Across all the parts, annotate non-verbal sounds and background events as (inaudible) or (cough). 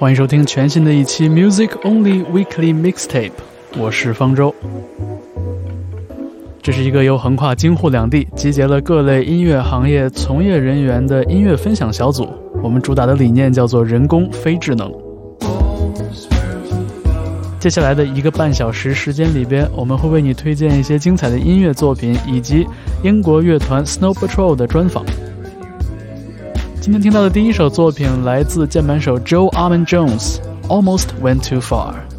欢迎收听全新的一期 Music Only Weekly Mixtape，我是方舟。这是一个由横跨京沪两地，集结了各类音乐行业从业人员的音乐分享小组。我们主打的理念叫做“人工非智能”。接下来的一个半小时时间里边，我们会为你推荐一些精彩的音乐作品，以及英国乐团 Snow Patrol 的专访。今天听到的第一首作品来自键盘手 Joe Armand Jones，Almost Went Too Far。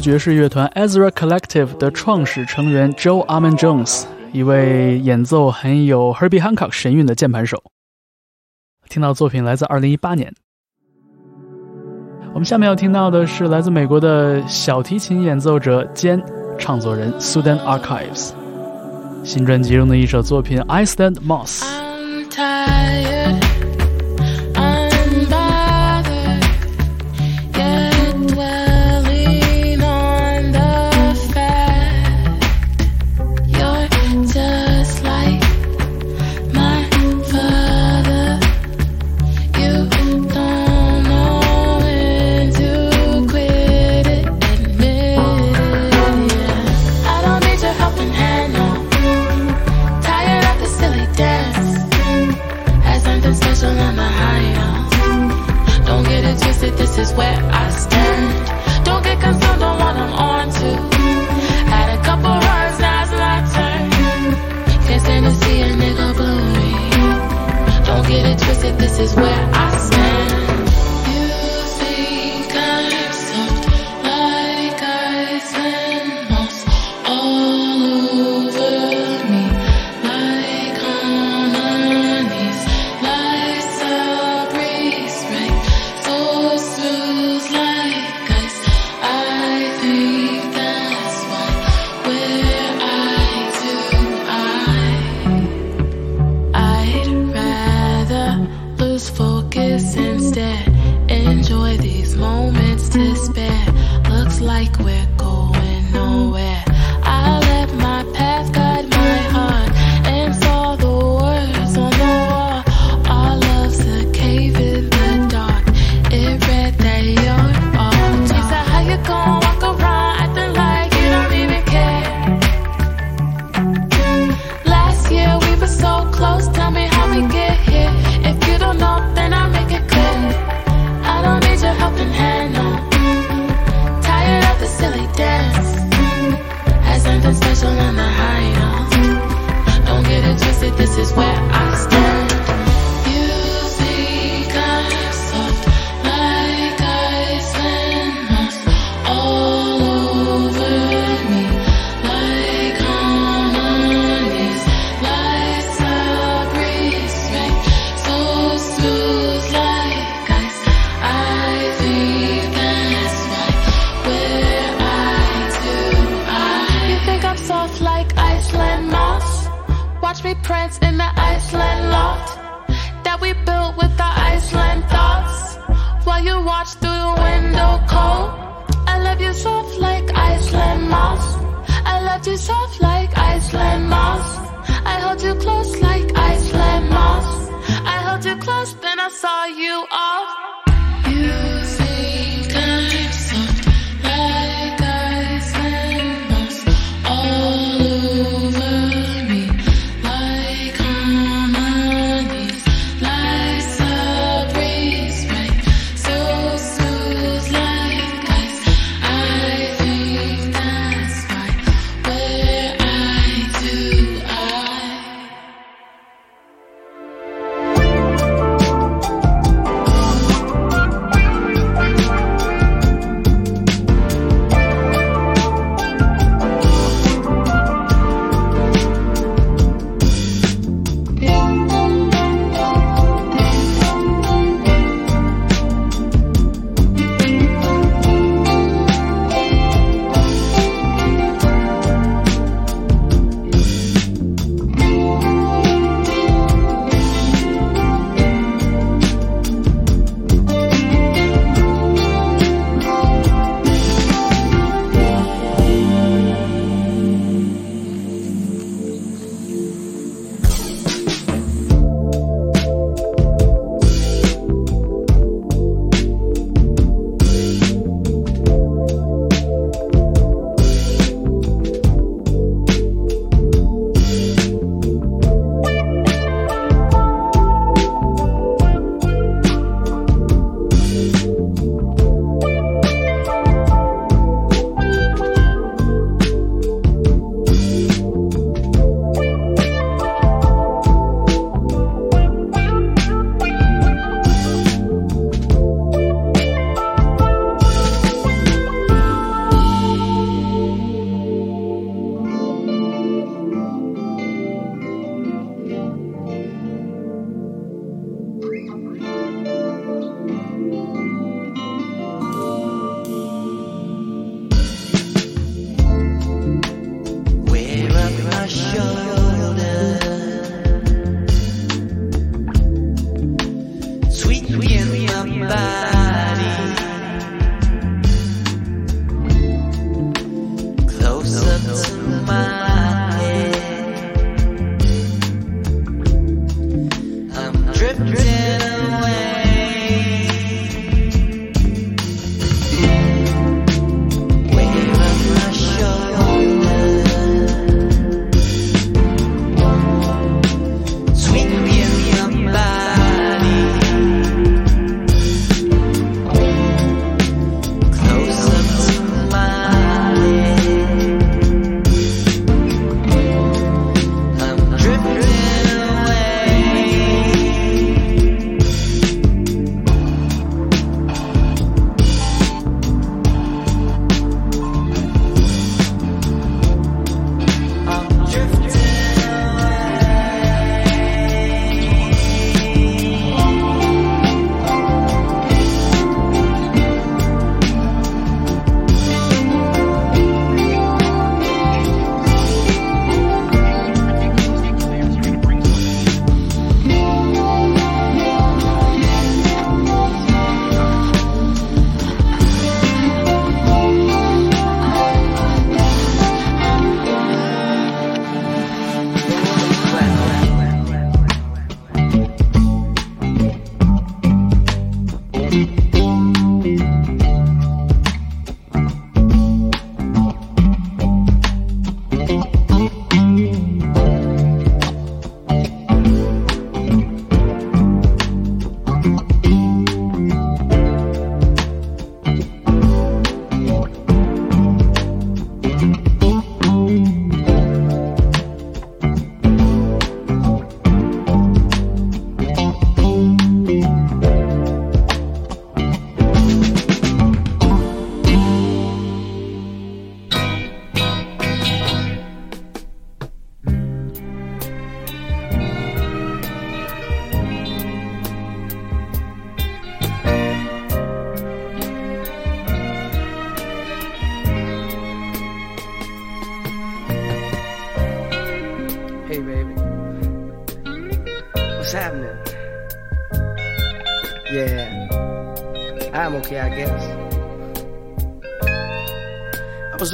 爵士乐团 Ezra Collective 的创始成员 Joe Armand Jones，一位演奏很有 Herbie Hancock 神韵的键盘手。听到作品来自2018年。我们下面要听到的是来自美国的小提琴演奏者兼唱作人 Sudan Archives 新专辑中的一首作品 I Stand Moss。this is where I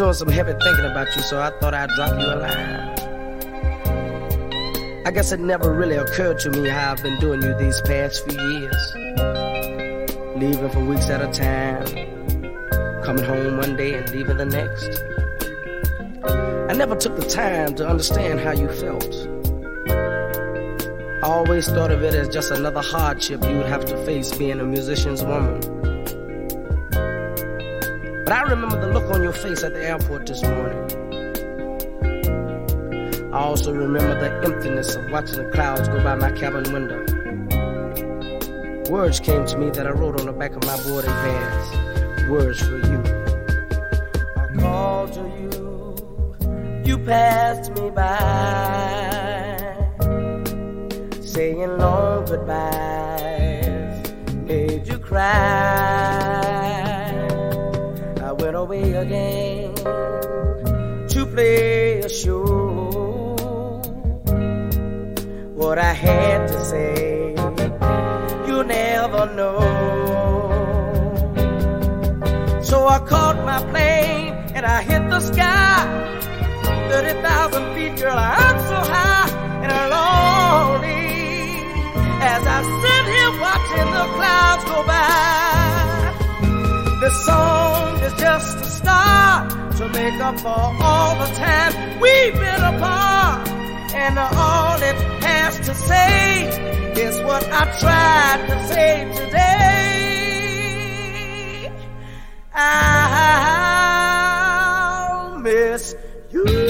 doing some heavy thinking about you, so I thought I'd drop you a line. I guess it never really occurred to me how I've been doing you these past few years. Leaving for weeks at a time, coming home one day and leaving the next. I never took the time to understand how you felt. I always thought of it as just another hardship you would have to face being a musician's woman. But I remember the look on your face at the airport this morning. I also remember the emptiness of watching the clouds go by my cabin window. Words came to me that I wrote on the back of my boarding pass. Words for you. I called to you you passed me by, saying long goodbyes, made you cry. Away again to play a show. What I had to say, you never know. So I caught my plane and I hit the sky. 30,000 feet, girl, I'm so high and lonely as I sit here watching the clouds go by. The song is just a start to make up for all the time we've been apart. And all it has to say is what I tried to say today. I'll miss you.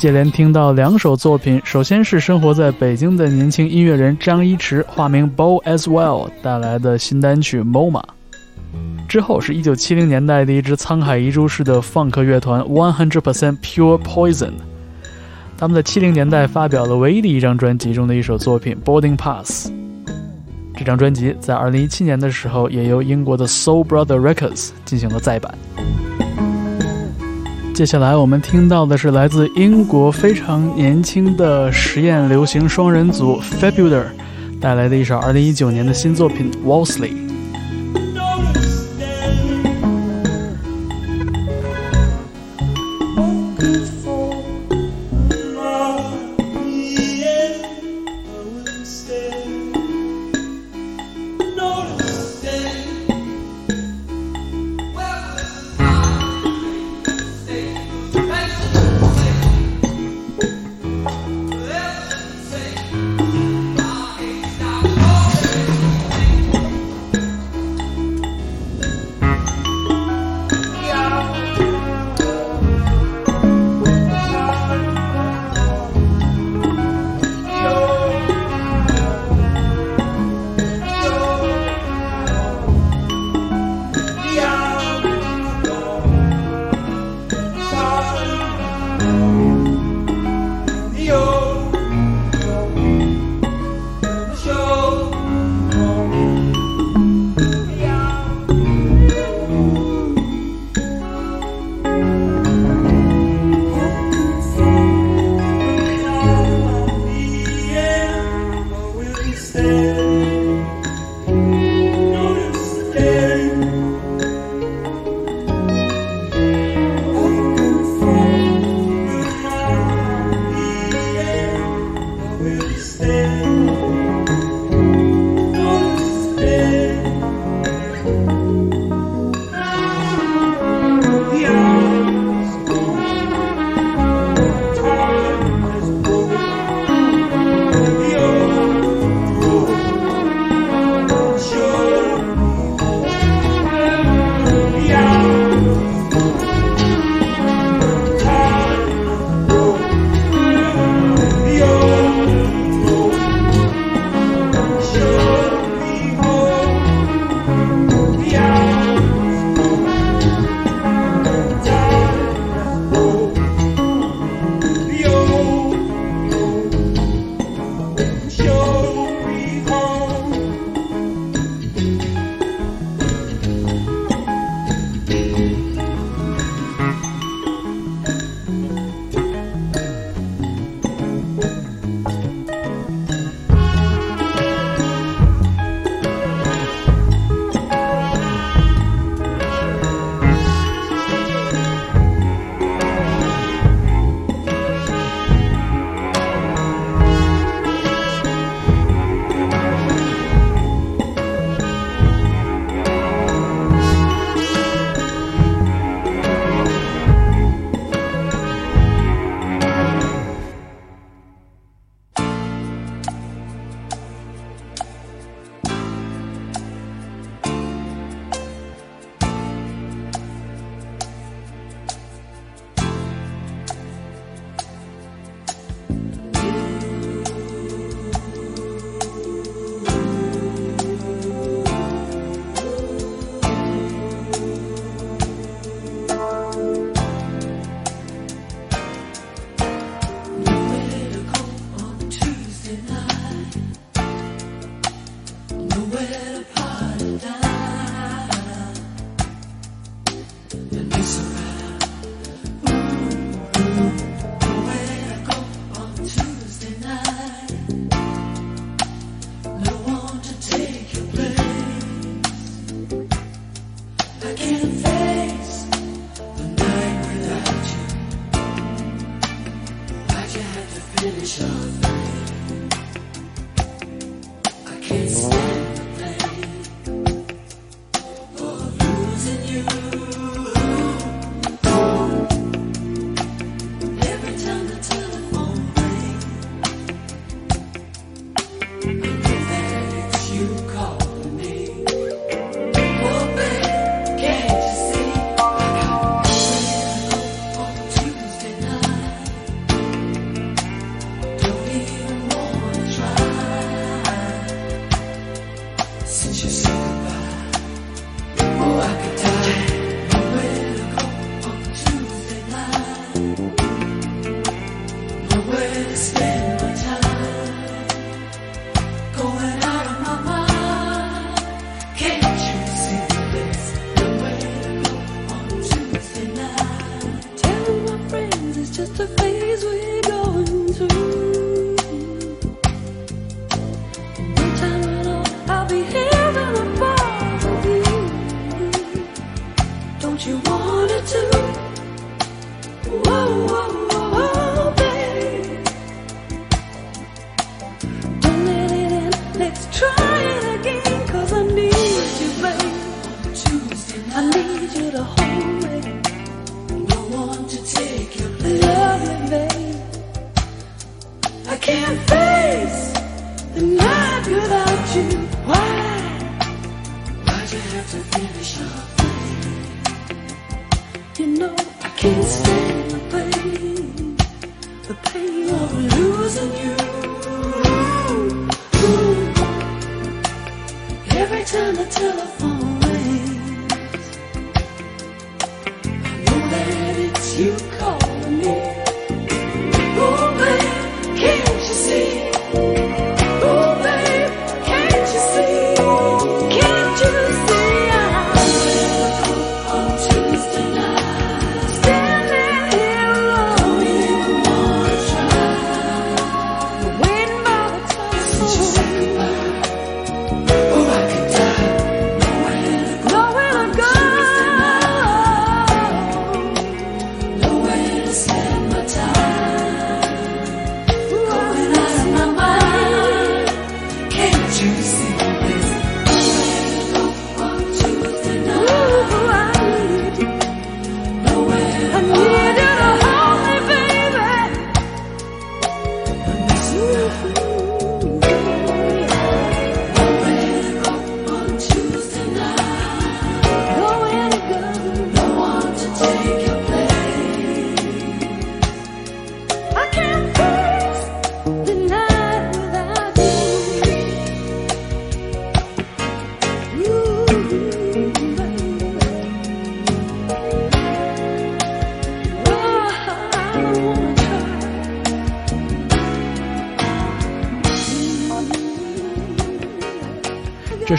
接连听到两首作品，首先是生活在北京的年轻音乐人张一驰（化名 Bo as well） 带来的新单曲《MoMA》，之后是一九七零年代的一支沧海遗珠式的放克乐团 One Hundred Percent Pure Poison，他们在七零年代发表了唯一的一张专辑中的一首作品《Boarding Pass》。这张专辑在二零一七年的时候，也由英国的 Soul Brother Records 进行了再版。接下来我们听到的是来自英国非常年轻的实验流行双人组 Fabular 带来的一首2019年的新作品 Wolseley。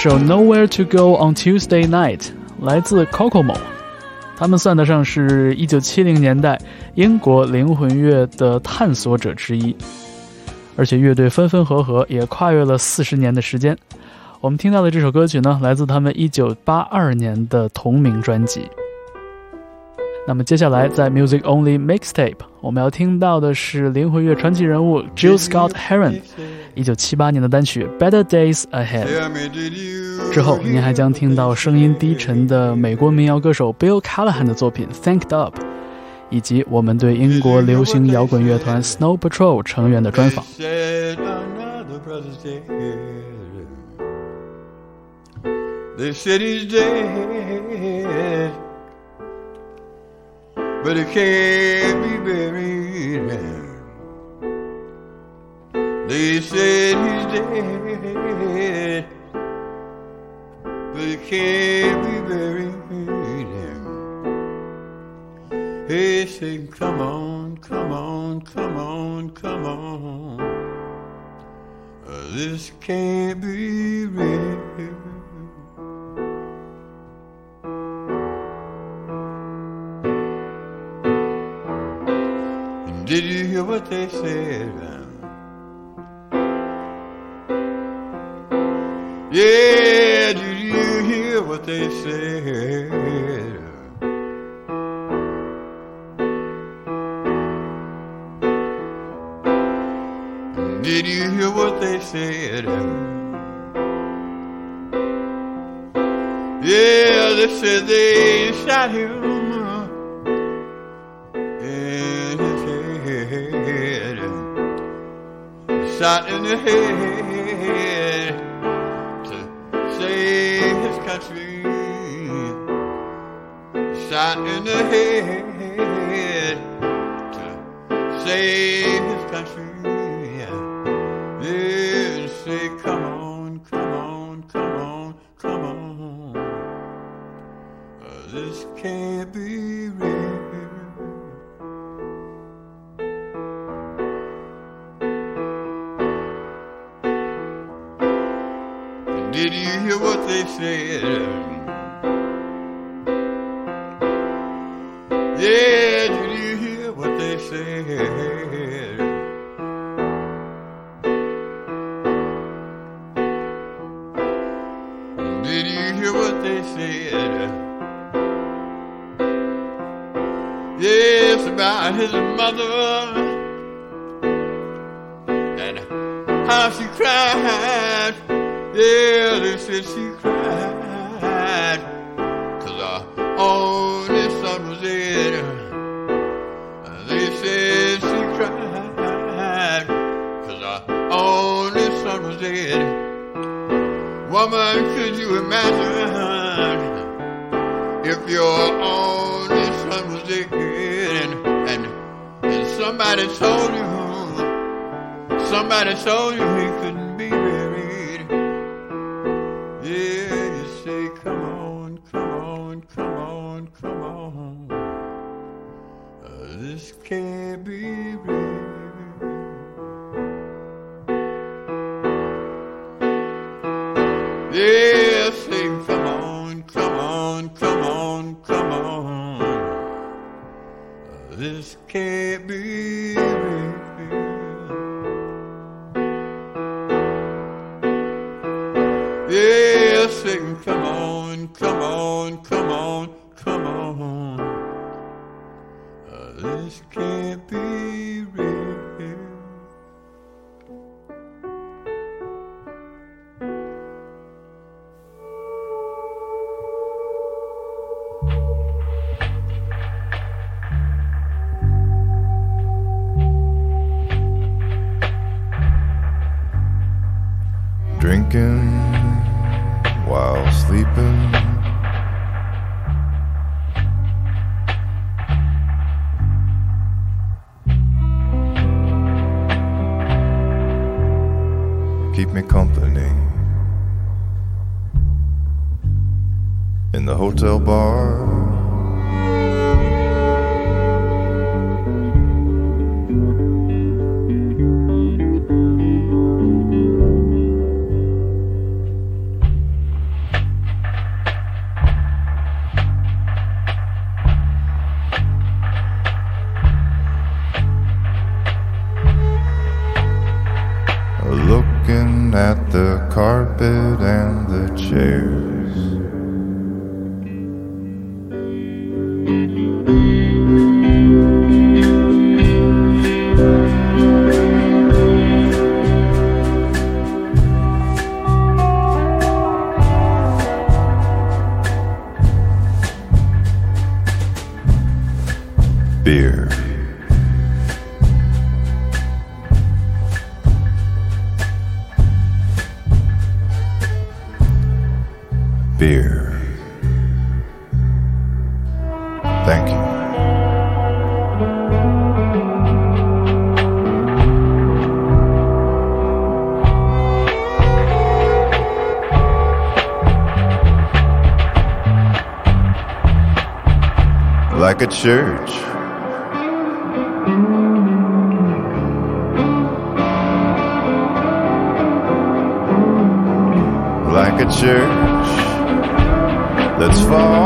首 Nowhere to Go on Tuesday Night 来自 Cocomo，他们算得上是一九七零年代英国灵魂乐的探索者之一，而且乐队分分合合，也跨越了四十年的时间。我们听到的这首歌曲呢，来自他们一九八二年的同名专辑。那么接下来在 Music Only Mixtape，我们要听到的是灵魂乐传奇人物 Jill Scott Heron。一九七八年的单曲《Better Days Ahead》之后，您还将听到声音低沉的美国民谣歌手 Bill Callahan 的作品《Thanked Up》，以及我们对英国流行摇滚乐团 Snow Patrol 成员的专访。They said he's dead, but he can't be buried. Him. Hey, say, come on, come on, come on, come on. This can't be real. Hear what they said? Yeah, did you hear what they said? Did you hear what they said? Yeah, they said they shot him shot in the head country, shot in the head to save me company in the hotel bar. church. Like a church that's far.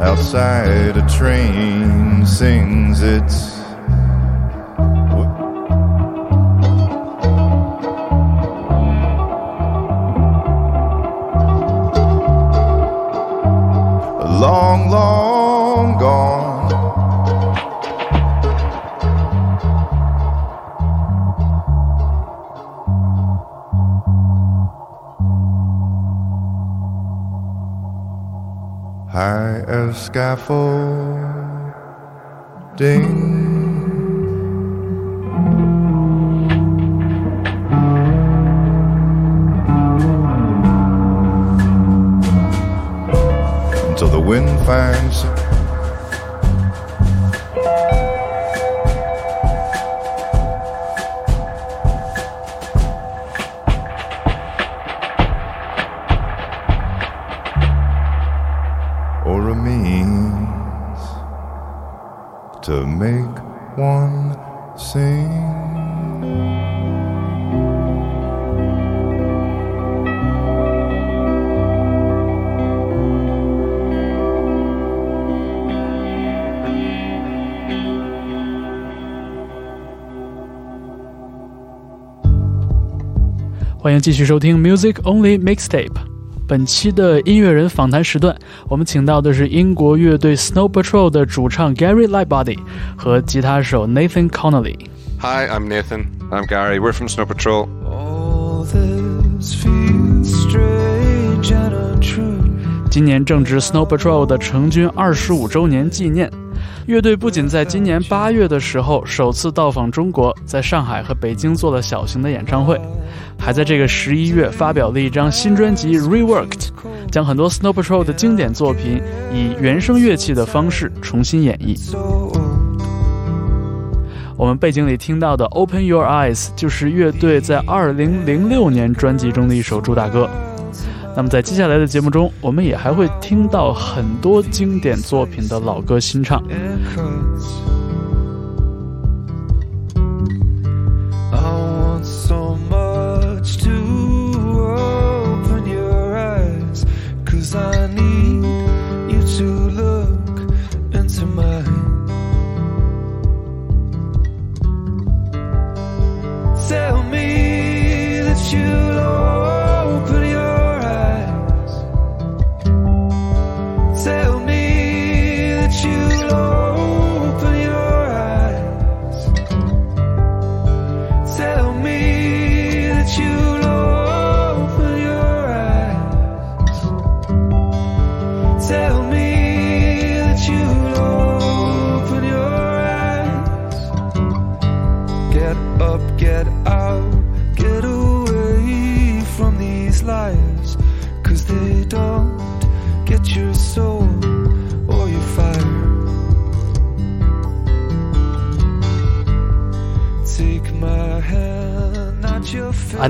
outside a train sings its scaffolding. Until the wind finds 欢迎继续收听 Music Only Mixtape。本期的音乐人访谈时段，我们请到的是英国乐队 Snow Patrol 的主唱 Gary Lightbody 和吉他手 Nathan Connolly。Hi, I'm Nathan. I'm Gary. We're from Snow Patrol. All this feels strange and untrue. 今年正值 Snow Patrol 的成军二十五周年纪念。乐队不仅在今年八月的时候首次到访中国，在上海和北京做了小型的演唱会，还在这个十一月发表了一张新专辑《Reworked》，将很多 Snow Patrol 的经典作品以原声乐器的方式重新演绎。我们背景里听到的《Open Your Eyes》就是乐队在2006年专辑中的一首主打歌。那么在接下来的节目中，我们也还会听到很多经典作品的老歌新唱。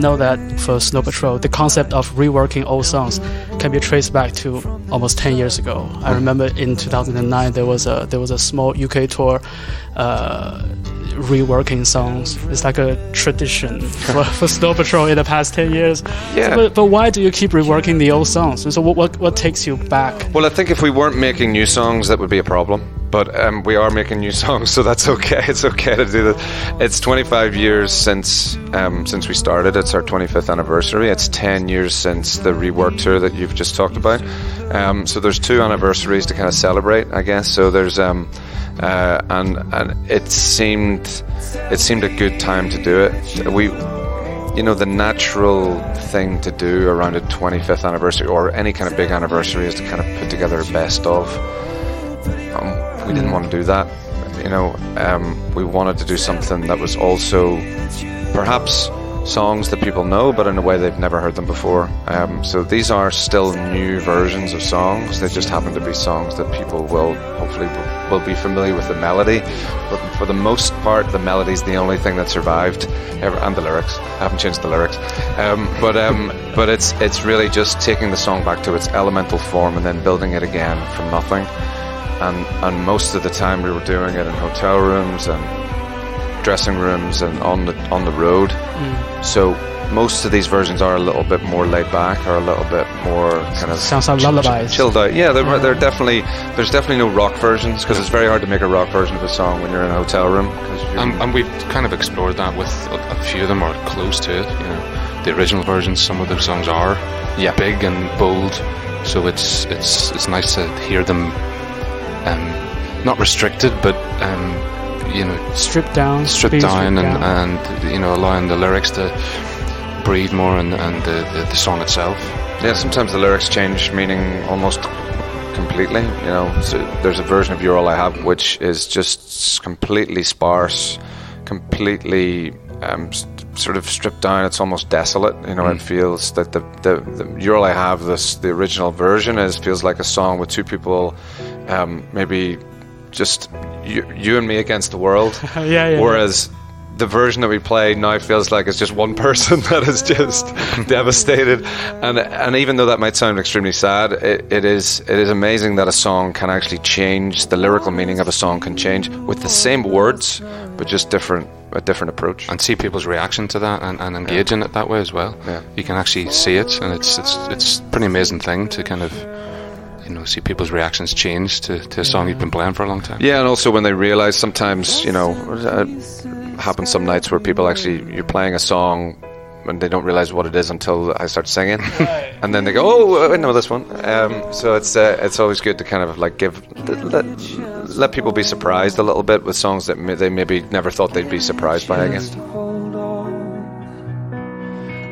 Know that for Snow Patrol, the concept of reworking old songs can be traced back to almost 10 years ago. I remember in 2009 there was a there was a small UK tour uh, reworking songs. It's like a tradition (laughs) for, for Snow Patrol in the past 10 years. Yeah. But, but why do you keep reworking the old songs? And So what, what, what takes you back? Well, I think if we weren't making new songs, that would be a problem. But um, we are making new songs, so that's okay. (laughs) It's okay to do that. It's 25 years since um, since we started. It's our 25th anniversary. It's 10 years since the rework tour that you've just talked about. Um, so there's two anniversaries to kind of celebrate, I guess. So there's um, uh, and and it seemed it seemed a good time to do it. We you know, the natural thing to do around a 25th anniversary or any kind of big anniversary is to kind of put together a best of. Um, we didn't want to do that. You know, um, we wanted to do something that was also perhaps songs that people know, but in a way they've never heard them before. Um, so these are still new versions of songs. They just happen to be songs that people will hopefully will, be familiar with the melody. But for the most part, the melody is the only thing that survived, ever, and the lyrics. I haven't changed the lyrics, um, but um, but it's it's really just taking the song back to its elemental form and then building it again from nothing. And and most of the time we were doing it in hotel rooms and dressing rooms and on the on the road. Hmm. So most of these versions are a little bit more laid back, or a little bit more kind of Sounds like chill- lullabies. chilled out. Yeah, they're, they're definitely there's definitely no rock versions because it's very hard to make a rock version of a song when you're in a hotel room. 'cause you're- And, and we've kind of explored that with a, a few of them are close to it. You know, the original versions, some of the songs are Yeah. big and bold, so it's it's it's nice to hear them, um, not restricted, but um, you know, Stripped down, stripped being down and, down. and you know allowing the lyrics to breathe more and, and the, the, the song itself. yeah, sometimes the lyrics change meaning almost completely. You know, so there's a version of "You're All I Have" which is just completely sparse, completely um, s- sort of stripped down. It's almost desolate. You know, it feels that the, the, the "You're I Have" this the original version is feels like a song with two people, um, maybe just you, you and me against the world. (laughs) yeah, yeah. Whereas the version that we play now feels like it's just one (laughs) person that is just (laughs) devastated, and and even though that might sound extremely sad, it, it is it is amazing that a song can actually change. The lyrical meaning of a song can change with the same words, but just different a different approach. and see people's reaction to that and, and engage in it that way as well. Yeah. You can actually see it, and it's it's it's a pretty amazing thing to kind of you know see people's reactions change to, to a song you've been playing for a long time. Yeah, and also when they realize sometimes, you know, it happens some nights where people actually you're playing a song and they don't realize what it is until I start singing, (laughs) and then they go, "Oh, I know this one." Um, so it's uh, it's always good to kind of like give let, let people be surprised a little bit with songs that may, they maybe never thought they'd be surprised by hold on.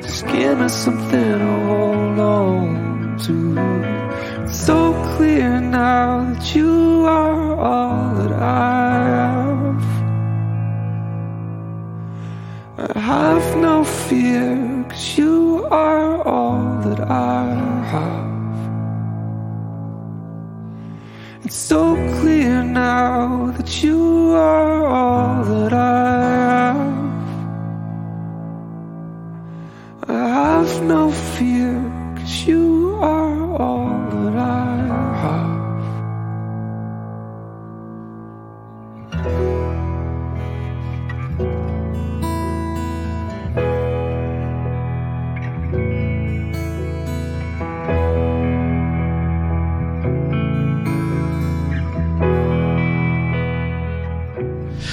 Just give me something to hold on to. So clear now that you are all that I have. Have no fear, cause you are all that I have. It's so clear now that you are all that I have. I have no fear, cause you are all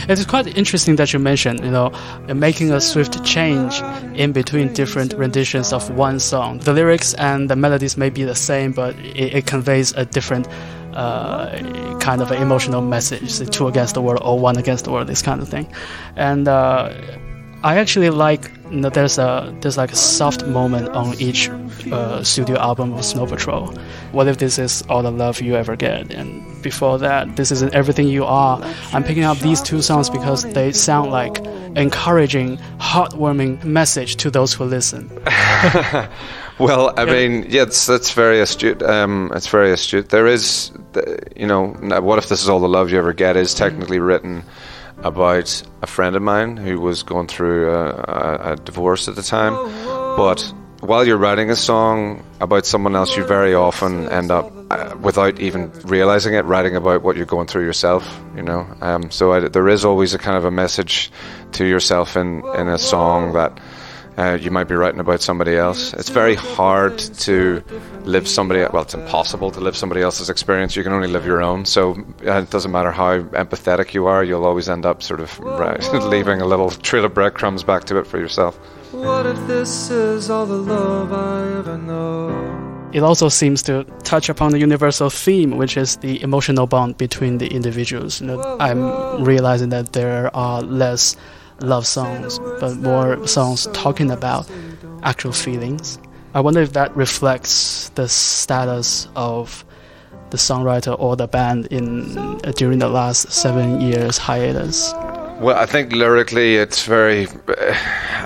It is quite interesting that you mentioned, you know, making a swift change in between different renditions of one song. The lyrics and the melodies may be the same, but it, it conveys a different uh, kind of emotional message. Two against the world or one against the world, this kind of thing. And uh, I actually like you know, there's a there's like a soft moment on each uh, studio album of Snow Patrol. What if this is all the love you ever get? And before that, this isn't everything you are. I'm picking up these two songs because they sound like encouraging, heartwarming message to those who listen. (laughs) (laughs) Well, I mean, yeah, it's, that's very astute. Um, it's very astute. There is, you know, what if this is all the love you ever get? Is technically written about a friend of mine who was going through a, a, a divorce at the time. But while you're writing a song about someone else, you very often end up, uh, without even realizing it, writing about what you're going through yourself. You know, um, so I, there is always a kind of a message to yourself in in a song that uh, you might be writing about somebody else. It's very hard to live somebody. Well, it's impossible to live somebody else's experience. You can only live your own. So uh, it doesn't matter how empathetic you are. You'll always end up sort of right, (laughs) leaving a little trail of breadcrumbs back to it for yourself. What if this is all the love I ever know? It also seems to touch upon the universal theme, which is the emotional bond between the individuals. You know, I'm realizing that there are less love songs, but more songs talking about actual feelings. I wonder if that reflects the status of the songwriter or the band in uh, during the last seven years hiatus. Well, I think lyrically, it's very.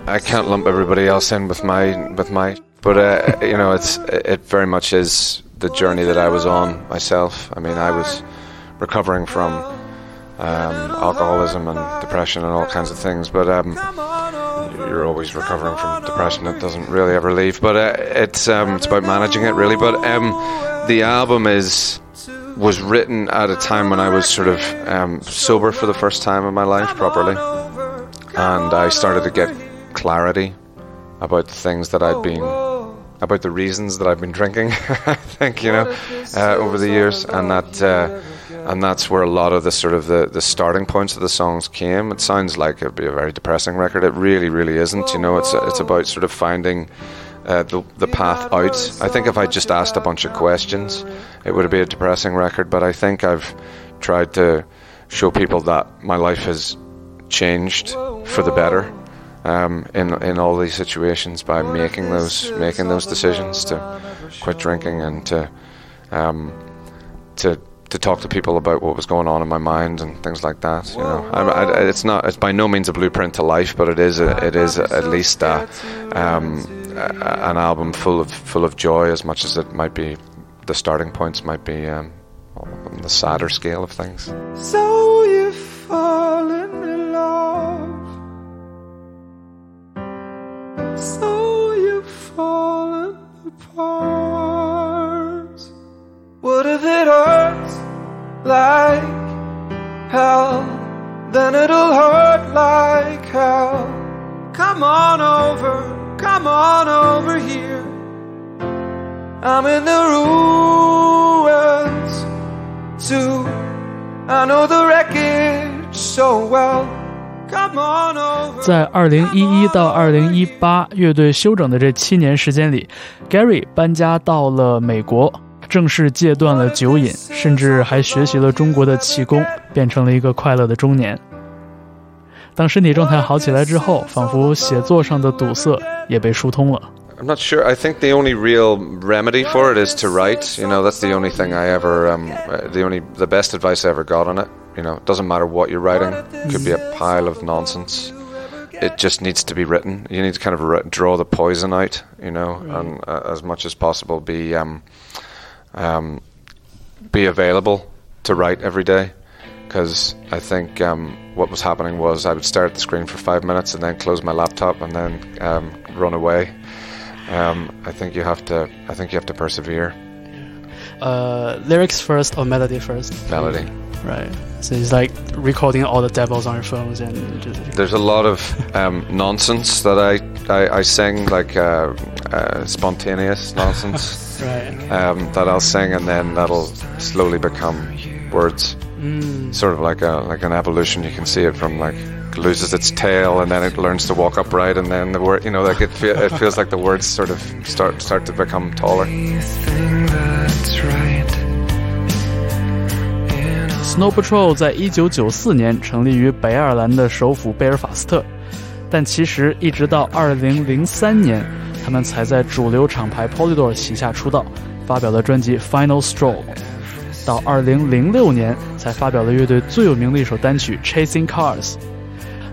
I can't lump everybody else in with my with my. But uh, you know, it's it very much is the journey that I was on myself. I mean, I was recovering from um, alcoholism and depression and all kinds of things. But um, you're always recovering from depression; it doesn't really ever leave. But uh, it's um, it's about managing it, really. But um, the album is was written at a time when I was sort of um, sober for the first time in my life properly, and I started to get clarity about the things that I'd been, about the reasons that I've been drinking. (laughs) I think you know uh, over the years, and that. Uh, and that's where a lot of the sort of the, the starting points of the songs came. It sounds like it'd be a very depressing record. It really, really isn't. You know, it's it's about sort of finding uh, the the path out. I think if I just asked a bunch of questions, it would be a depressing record. But I think I've tried to show people that my life has changed for the better um, in in all these situations by making those making those decisions to quit drinking and to um, to to talk to people about what was going on in my mind and things like that. You know, I, I, it's not it's by no means a blueprint to life, but it is a, it is at least a, um, a, an album full of full of joy as much as it might be. The starting points might be um, on the sadder scale of things. So 在二零一一到二零一八乐队休整的这七年时间里，Gary 搬家到了美国，正式戒断了酒瘾，甚至还学习了中国的气功，变成了一个快乐的中年。当身体状态好起来之后，仿佛写作上的堵塞也被疏通了。I'm not sure. I think the only real remedy for it is to write. You know, that's the only thing I ever, um, the only, the best advice I ever got on it. You know, it doesn't matter what you're writing. Could be a pile of nonsense. It just needs to be written. You need to kind of ri- draw the poison out. You know, and uh, as much as possible, be um, um, be available to write every day. Because I think um, what was happening was I would stare at the screen for five minutes and then close my laptop and then um, run away. Um, I think you have to. I think you have to persevere. Uh, lyrics first or melody first? Melody. Right. So it's like recording all the demos on your phones and just There's a lot of um, nonsense that I I, I sing, like uh, uh, spontaneous (laughs) nonsense right. um, that I'll sing, and then that'll slowly become words. Mm. Sort of like a like an evolution. You can see it from like loses its tail, and then it learns to walk upright, and then the word, you know, like it fe- it feels like the words sort of start start to become taller. Snow Patrol 在一九九四年成立于北爱尔兰的首府贝尔法斯特，但其实一直到二零零三年，他们才在主流厂牌 Polydor 旗下出道，发表了专辑《Final Straw》。到二零零六年才发表了乐队最有名的一首单曲《Chasing Cars》。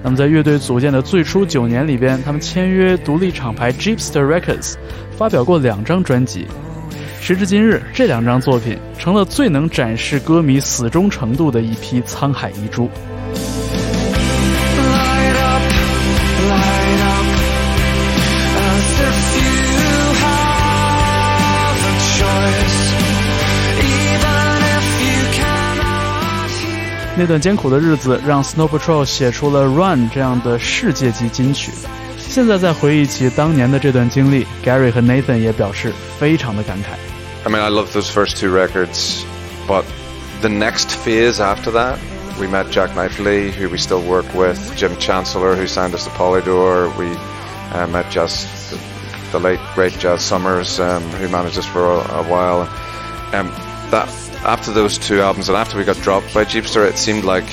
那么在乐队组建的最初九年里边，他们签约独立厂牌 Jeepster Records，发表过两张专辑。时至今日，这两张作品成了最能展示歌迷死忠程度的一批沧海遗珠。那段艰苦的日子，让 Snow Patrol 写出了《Run》这样的世界级金曲。现在再回忆起当年的这段经历，Gary 和 Nathan 也表示非常的感慨。I mean, I love those first two records, but the next phase after that, we met Jacknife Lee, who we still work with, Jim Chancellor, who signed us to Polydor. We uh, met Jazz, the, the late great Jazz Summers, um, who managed us for a, a while. Um, that after those two albums, and after we got dropped by Jeepster, it seemed like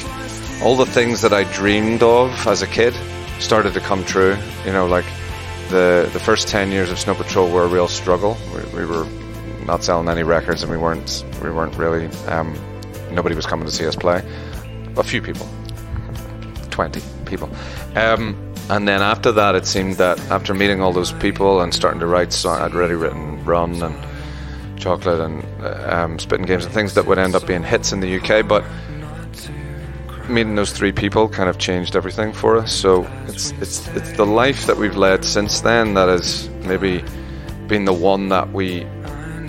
all the things that I dreamed of as a kid started to come true. You know, like the the first ten years of Snow Patrol were a real struggle. We, we were not selling any records, and we weren't we weren't really um, nobody was coming to see us play. A few people, twenty people, um, and then after that, it seemed that after meeting all those people and starting to write, so I'd already written Run and Chocolate and uh, um, Spitting Games and things that would end up being hits in the UK, but meeting those three people kind of changed everything for us. So it's it's it's the life that we've led since then that has maybe been the one that we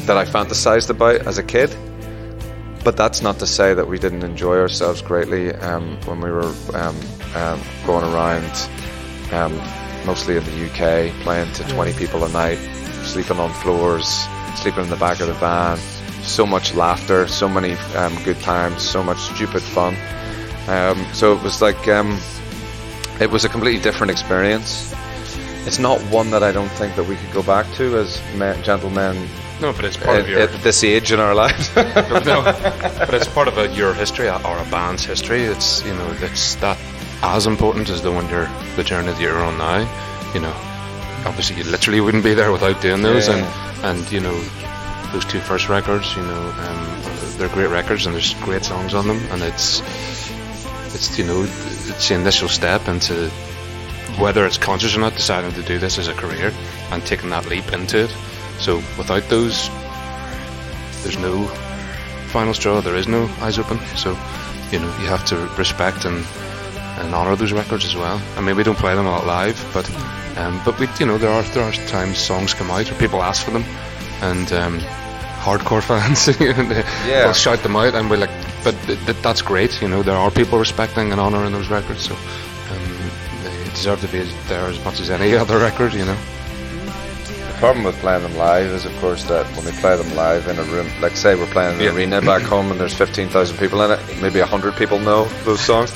that I fantasized about as a kid. But that's not to say that we didn't enjoy ourselves greatly um, when we were um, um, going around, um, mostly in the UK, playing to 20 people a night, sleeping on floors, sleeping in the back of the van. So much laughter, so many um, good times, so much stupid fun. Um, so it was like um, it was a completely different experience. It's not one that I don't think that we could go back to as men, gentlemen No, but it's part at, of your. at this age in our lives. (laughs) no, (laughs) but it's part of a, your history or a band's history. It's you know it's that as important as the one you're the journey that you're on now. You know, obviously you literally wouldn't be there without doing those, Yeah. and and you know those two first records. You know, um, they're great records and there's great songs on them, and it's it's you know it's the initial step into whether it's conscious or not deciding to do this as a career and taking that leap into it. So without those, there's no final straw. There is no eyes open. So you know you have to respect and and honour those records as well. I mean we don't play them a lot live, but um, but we you know there are there are times songs come out or people ask for them, and um, hardcore (laughs) fans (laughs) Yeah. will shout them out, and we're like, but th- th- that's great. You know there are people respecting and honouring those records, so um, they deserve to be there as much as any (laughs) other record. You know. The problem with playing them live is, of course, that when we play them live in a room, like say we're playing in an Yeah. arena back (clears throat) home and there's 15,000 people in it, maybe 100 people know those songs.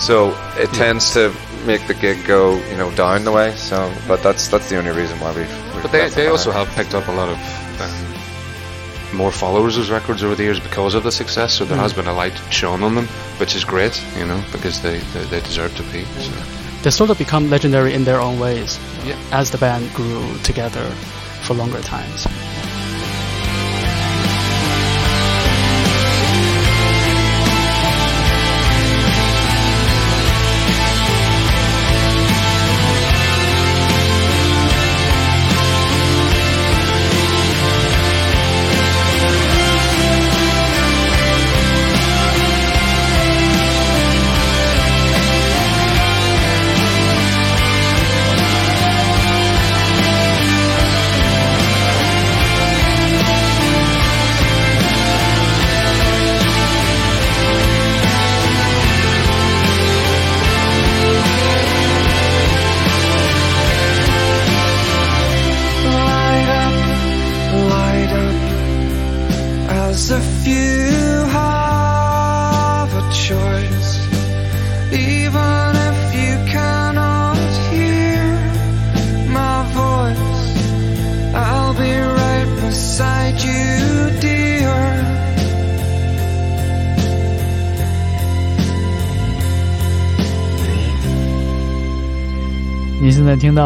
So it tends to make the gig go, you know, down the way. So, but that's that's the only reason why we've. we've But they, they also have picked up a lot of um, more followers of records over the years because of the success. So there has been a light shone on them, which is great, you know, because they, they, they deserve to be. So. They sort of become legendary in their own ways As the band grew together for longer times.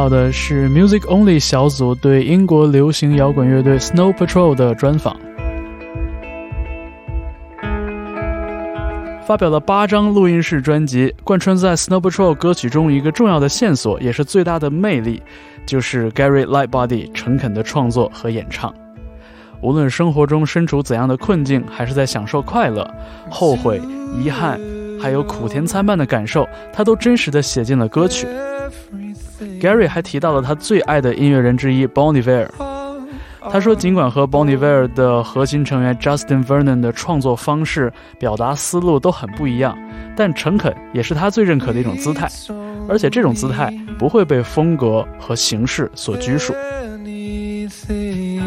的是 Music Only 小组对英国流行摇滚乐队 Snow Patrol 的专访。发表了八张录音室专辑，贯穿在 Snow Patrol 歌曲中一个重要的线索，也是最大的魅力，就是 Gary Lightbody 诚恳的创作和演唱。无论生活中身处怎样的困境，还是在享受快乐、后悔、遗憾，还有苦甜参半的感受，他都真实的写进了歌曲。Gary 还提到了他最爱的音乐人之一 Bon Iver。他说，尽管和 Bon Iver 的核心成员 Justin Vernon 的创作方式、表达思路都很不一样，但诚恳也是他最认可的一种姿态，而且这种姿态不会被风格和形式所拘束。anything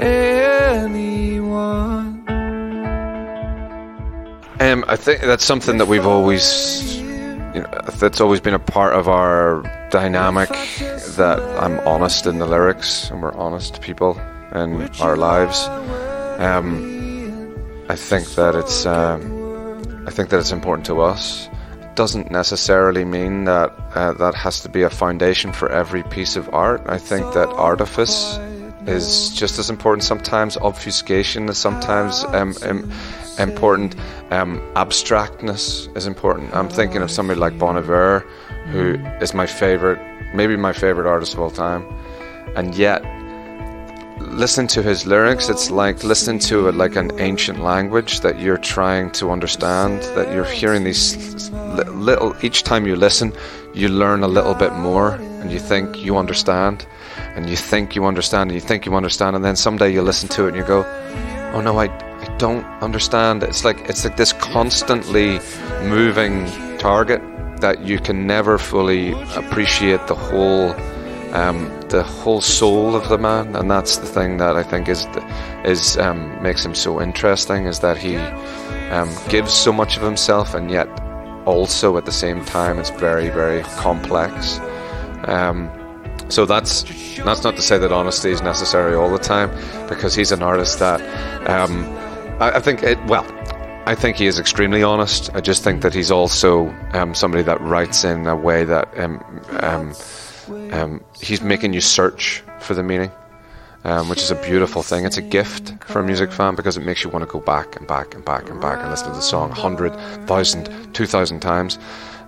anyone. Um, I think that's something that we've always, you know, that's always been a part of our dynamic. That I'm honest in the lyrics, and we're honest people in our lives. Um, I think that it's, um, I think that it's important to us. It doesn't necessarily mean that uh, that has to be a foundation for every piece of art. I think that artifice is just as important sometimes. Obfuscation is sometimes um, um, important. Um, abstractness is important. I'm thinking of somebody like Bon who is my favorite, maybe my favorite artist of all time, and yet listen to his lyrics, it's like listening to it like an ancient language that you're trying to understand. That you're hearing these little. Each time you listen, you learn a little bit more, and you think you understand, and you think you understand, and you think you understand, and then someday you listen to it and you go, "Oh no, I, I don't understand." It's like it's like this constantly moving target that you can never fully appreciate the whole um, the whole soul of the man, and that's the thing that I think is is um, makes him so interesting. Is that he um, gives so much of himself, and yet also at the same time it's very very complex. Um, so that's that's not to say that honesty is necessary all the time, because he's an artist that um, I, I think it well. I think he is extremely honest. I just think that he's also um, somebody that writes in a way that um, um, um, he's making you search for the meaning. um, which is a beautiful thing. It's a gift for a music fan because it makes you want to go back and back and back and back and listen to the song 100, 1,000, 2,000 times.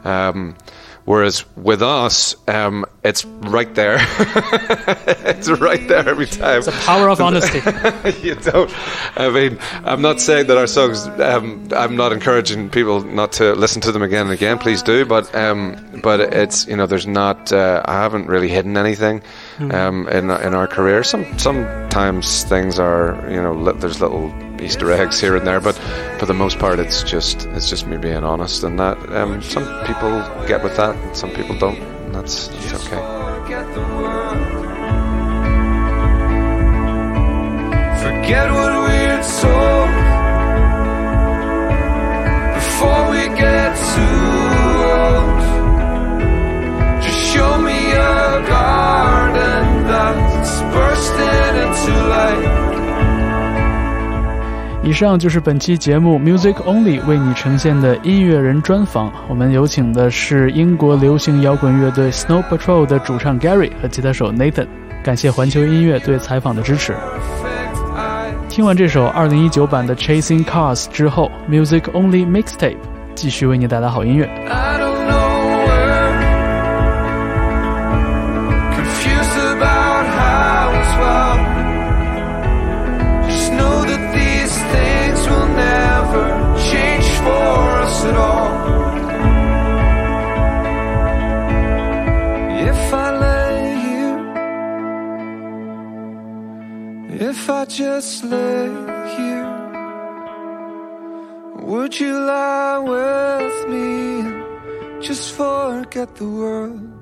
Um, whereas with us, um, it's right there. (laughs) it's right there every time. It's the power of honesty. (laughs) you don't. I mean, I'm not saying that our songs. Um, I'm not encouraging people not to listen to them again and again. Please do, but um, but it's you know, there's not. Uh, I haven't really hidden anything um, in in our career. Some sometimes things are you know li- there's little Easter eggs here and there, but for the most part, it's just it's just me being honest, and that um, some people get with that, and some people don't. And that's, that's okay. Forget. What we're before we get too 以上就是本期节目 Music Only 为你呈现的音乐人专访。我们有请的是英国流行摇滚乐队 Snow Patrol 的主唱 Gary 和吉他手 Nathan。感谢环球音乐对采访的支持。听完这首2019版的 Chasing Cars 之后，Music Only Mixtape 继续为你带来好音乐。If I just lay here. Would you lie with me and just forget the world?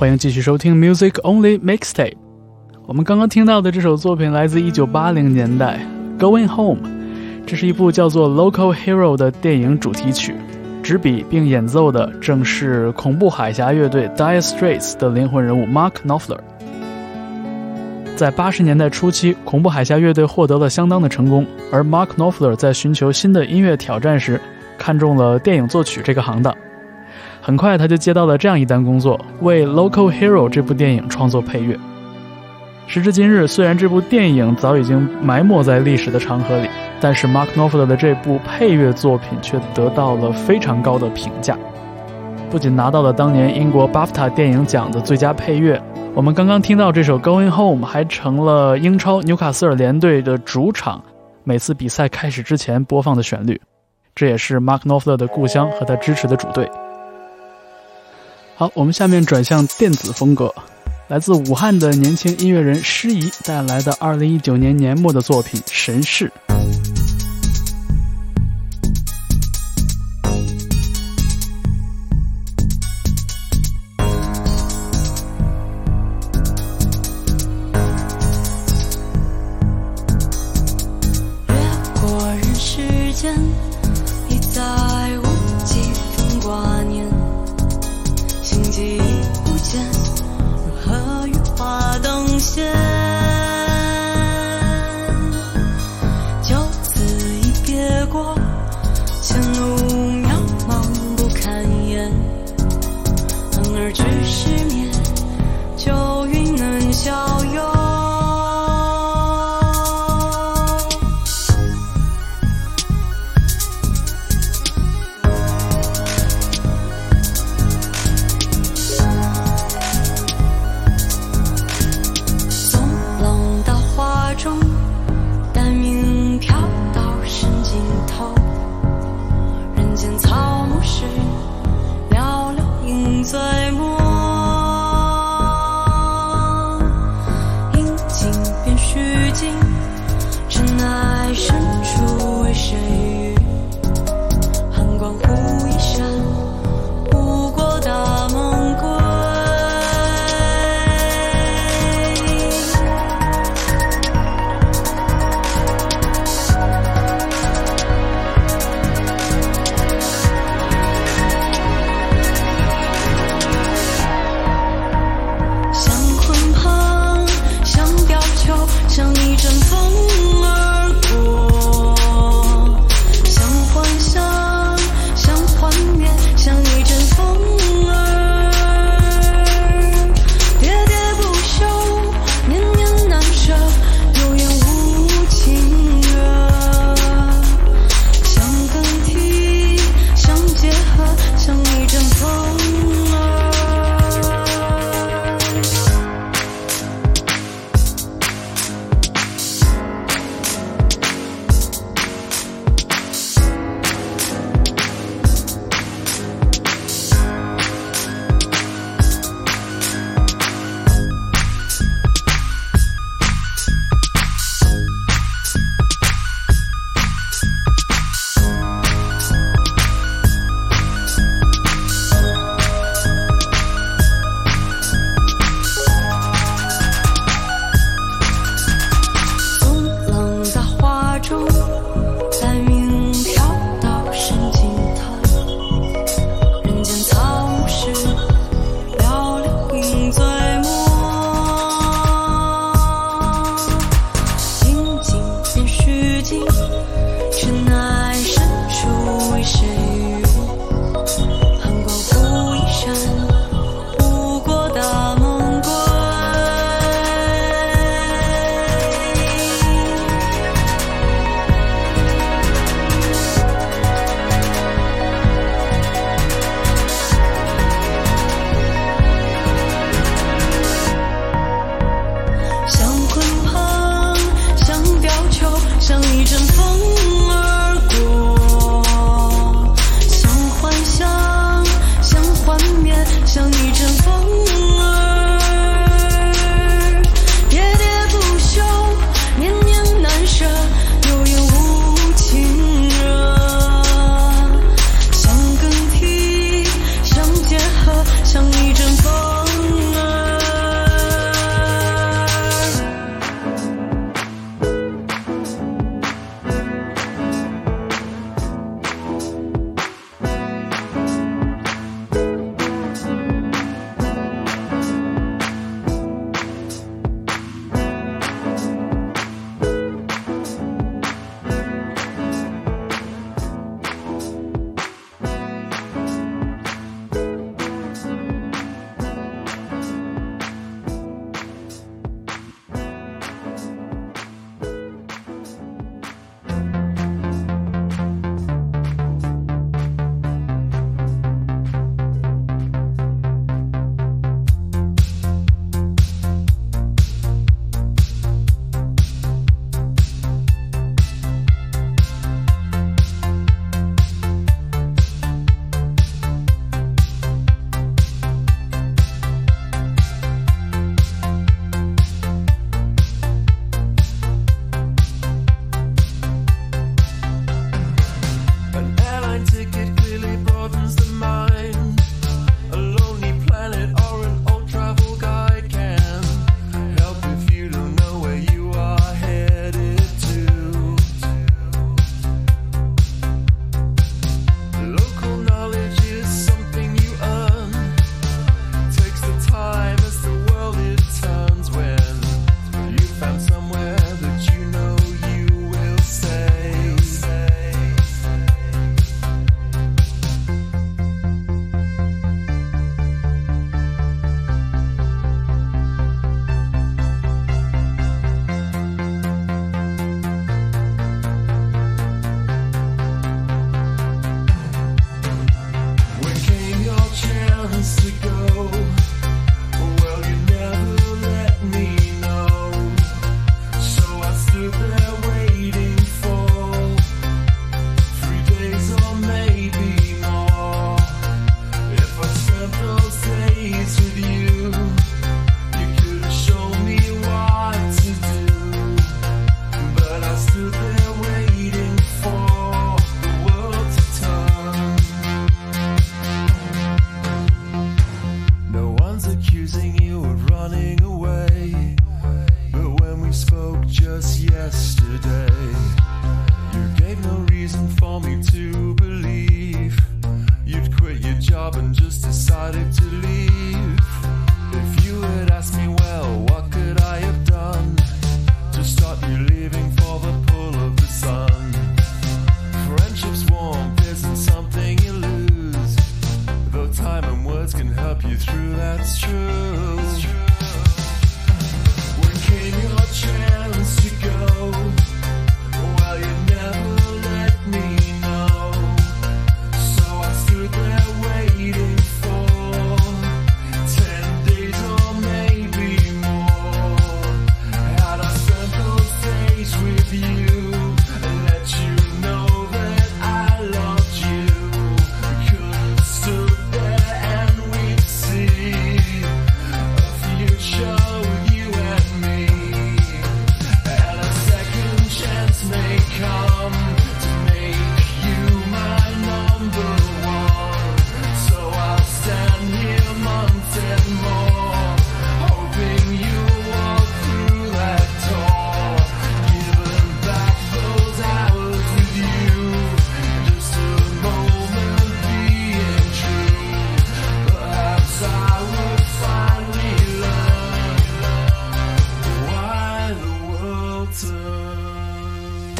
欢迎继续收听 Music Only Mixtape。我们刚刚听到的这首作品来自1980年代《Going Home》，这是一部叫做《Local Hero》的电影主题曲。执笔并演奏的正是恐怖海峡乐队 Dire Straits 的灵魂人物 Mark Knopfler。在八十年代初期，恐怖海峡乐队获得了相当的成功，而 Mark Knopfler 在寻求新的音乐挑战时，看中了电影作曲这个行当。很快，他就接到了这样一单工作，为《Local Hero》这部电影创作配乐。时至今日，虽然这部电影早已经埋没在历史的长河里，但是 Mark Knopfler 的这部配乐作品却得到了非常高的评价。不仅拿到了当年英国 BAFTA 电影奖的最佳配乐，我们刚刚听到这首《Going Home》还成了英超纽卡斯尔联队的主场每次比赛开始之前播放的旋律。这也是 Mark Knopfler 的故乡和他支持的主队。好，我们下面转向电子风格，来自武汉的年轻音乐人诗怡带来的二零一九年年末的作品《神事》。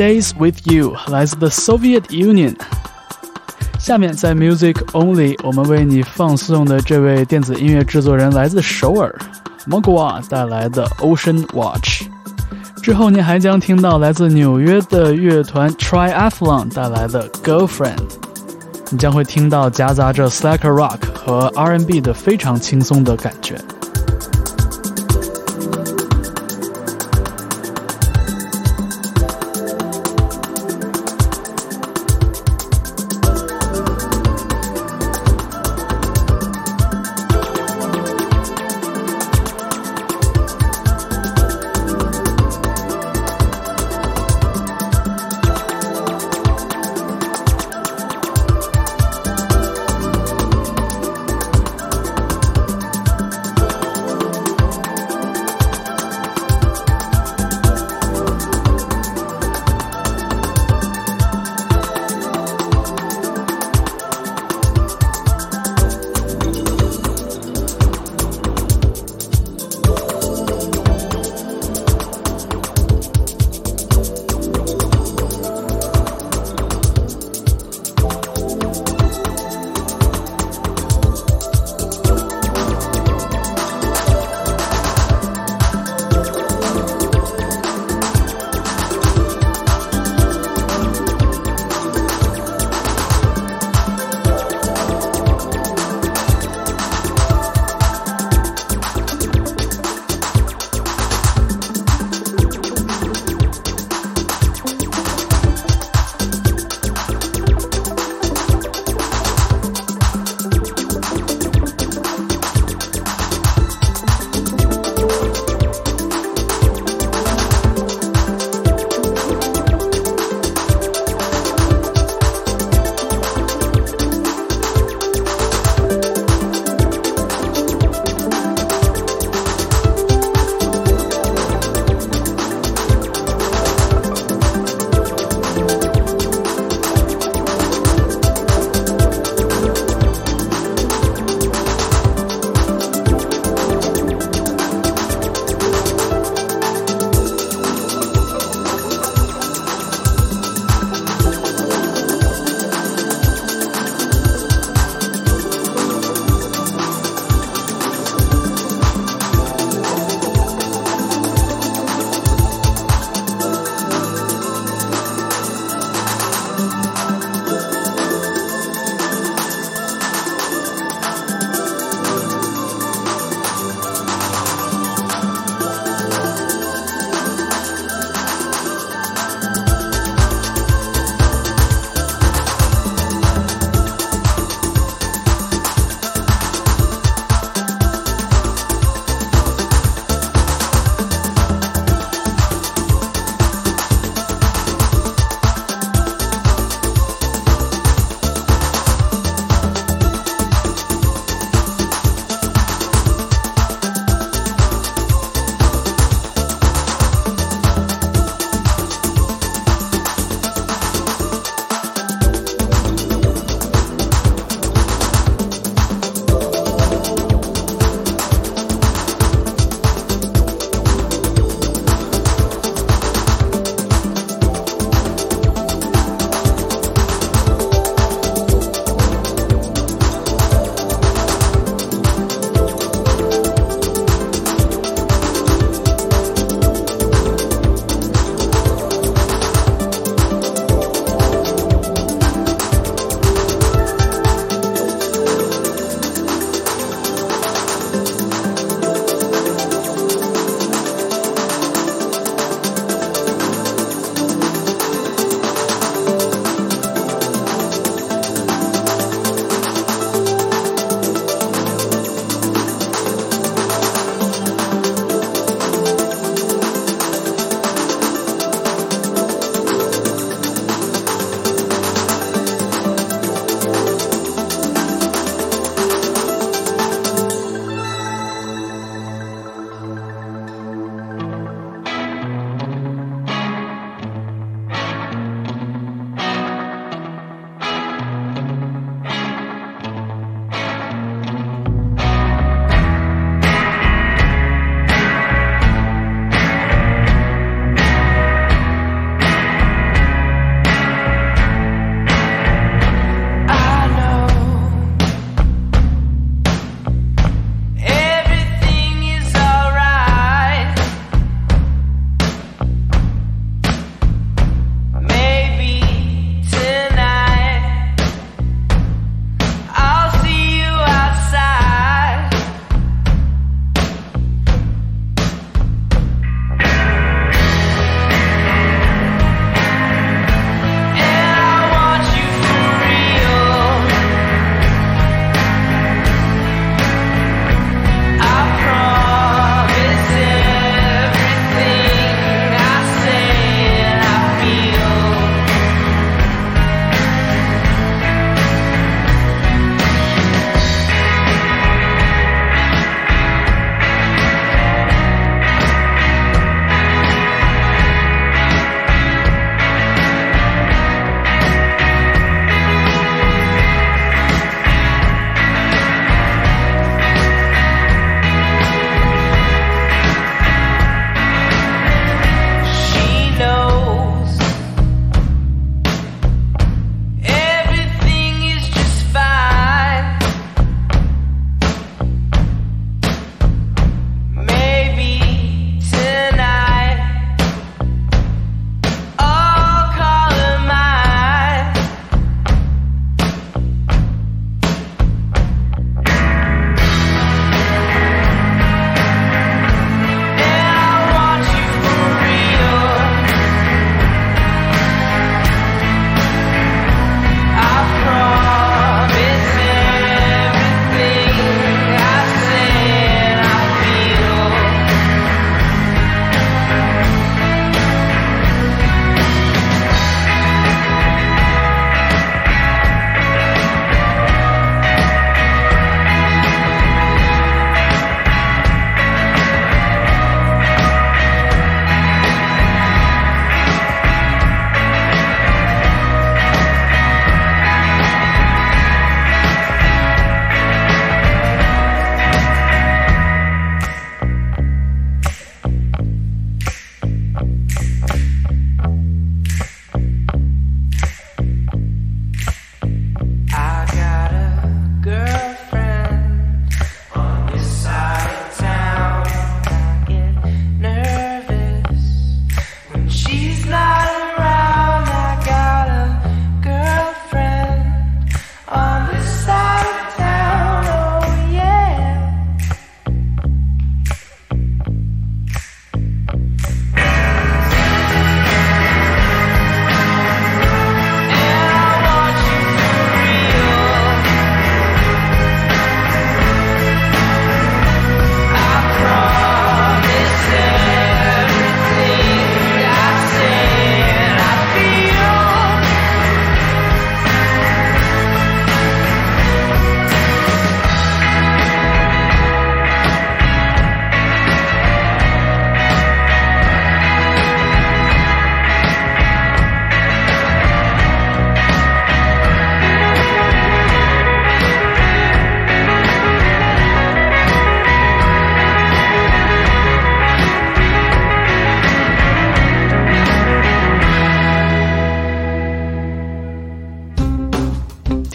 Days with You》来自 The Soviet Union。下面在 Music Only，我们为你放送的这位电子音乐制作人来自首尔 Mogwa 带来的 Ocean Watch。之后您还将听到来自纽约的乐团 Triathlon 带来的 Girlfriend。你将会听到夹杂着 Slacker Rock 和 R&B 的非常轻松的感觉。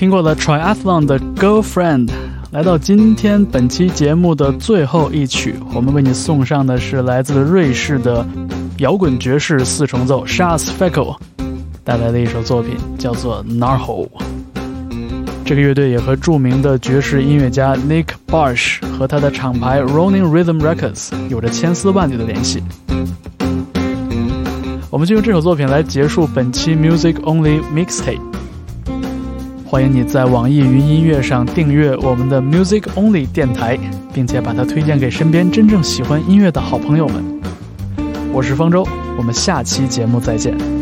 听过了 Triathlon 的 Girlfriend，来到今天本期节目的最后一曲，我们为你送上的是来自瑞士的摇滚爵士四重奏 Shas f e c k l 带来的一首作品，叫做 Narho。这个乐队也和著名的爵士音乐家 Nick Barsh 和他的厂牌 Rolling Rhythm Records 有着千丝万缕的联系。我们就用这首作品来结束本期 Music Only Mixtape。欢迎你在网易云音乐上订阅我们的 Music Only 电台，并且把它推荐给身边真正喜欢音乐的好朋友们。我是方舟，我们下期节目再见。